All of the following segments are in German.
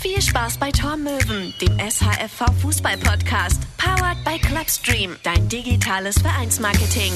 Viel Spaß bei Tormöwen, dem SHFV Fußball Podcast. Powered by Clubstream, dein digitales Vereinsmarketing.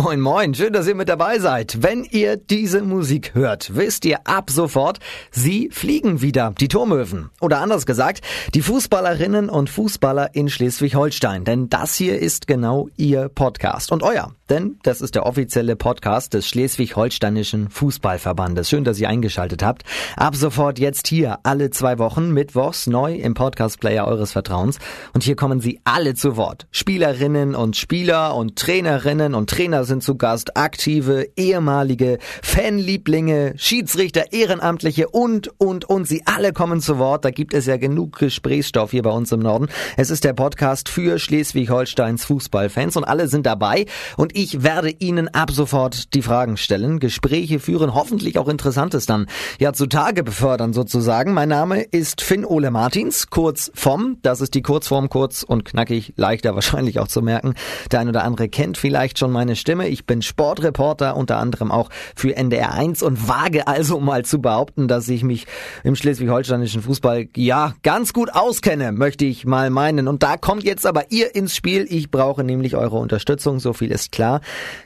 Moin, moin, schön, dass ihr mit dabei seid. Wenn ihr diese Musik hört, wisst ihr ab sofort, sie fliegen wieder, die Turmöwen. Oder anders gesagt, die Fußballerinnen und Fußballer in Schleswig-Holstein. Denn das hier ist genau ihr Podcast. Und euer, denn das ist der offizielle Podcast des Schleswig-Holsteinischen Fußballverbandes. Schön, dass ihr eingeschaltet habt. Ab sofort jetzt hier, alle zwei Wochen, mittwochs, neu im Podcast-Player eures Vertrauens. Und hier kommen sie alle zu Wort. Spielerinnen und Spieler und Trainerinnen und Trainer Trainer sind zu Gast, aktive, ehemalige, Fanlieblinge, Schiedsrichter, Ehrenamtliche und, und, und. Sie alle kommen zu Wort. Da gibt es ja genug Gesprächsstoff hier bei uns im Norden. Es ist der Podcast für Schleswig-Holsteins Fußballfans und alle sind dabei. Und ich werde Ihnen ab sofort die Fragen stellen, Gespräche führen, hoffentlich auch Interessantes dann ja zutage befördern sozusagen. Mein Name ist Finn Ole Martins, kurz vom. Das ist die Kurzform, kurz und knackig, leichter wahrscheinlich auch zu merken. Der ein oder andere kennt vielleicht schon meine Stimme. Stimme. Ich bin Sportreporter, unter anderem auch für NDR 1 und wage also mal zu behaupten, dass ich mich im schleswig-holsteinischen Fußball ja ganz gut auskenne, möchte ich mal meinen. Und da kommt jetzt aber ihr ins Spiel. Ich brauche nämlich eure Unterstützung, so viel ist klar.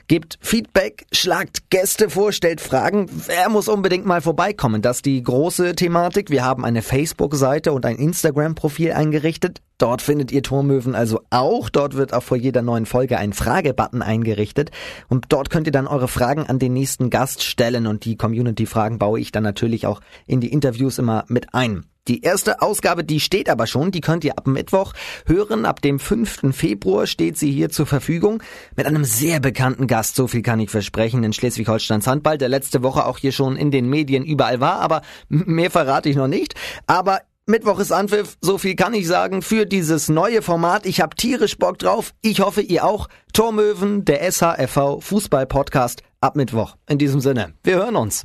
Gebt Feedback, schlagt Gäste vor, stellt Fragen. Wer muss unbedingt mal vorbeikommen? Das ist die große Thematik. Wir haben eine Facebook-Seite und ein Instagram-Profil eingerichtet. Dort findet ihr Turmöwen also auch. Dort wird auch vor jeder neuen Folge ein Fragebutton eingerichtet. Und dort könnt ihr dann eure Fragen an den nächsten Gast stellen. Und die Community-Fragen baue ich dann natürlich auch in die Interviews immer mit ein. Die erste Ausgabe, die steht aber schon, die könnt ihr ab Mittwoch hören. Ab dem 5. Februar steht sie hier zur Verfügung mit einem sehr bekannten Gast, so viel kann ich versprechen, in Schleswig-Holsteins Handball, der letzte Woche auch hier schon in den Medien überall war, aber mehr verrate ich noch nicht. Aber Mittwoch ist Anpfiff, so viel kann ich sagen für dieses neue Format. Ich habe tierisch Bock drauf. Ich hoffe, ihr auch. Tormöwen, der SHFV Fußball Podcast ab Mittwoch. In diesem Sinne, wir hören uns.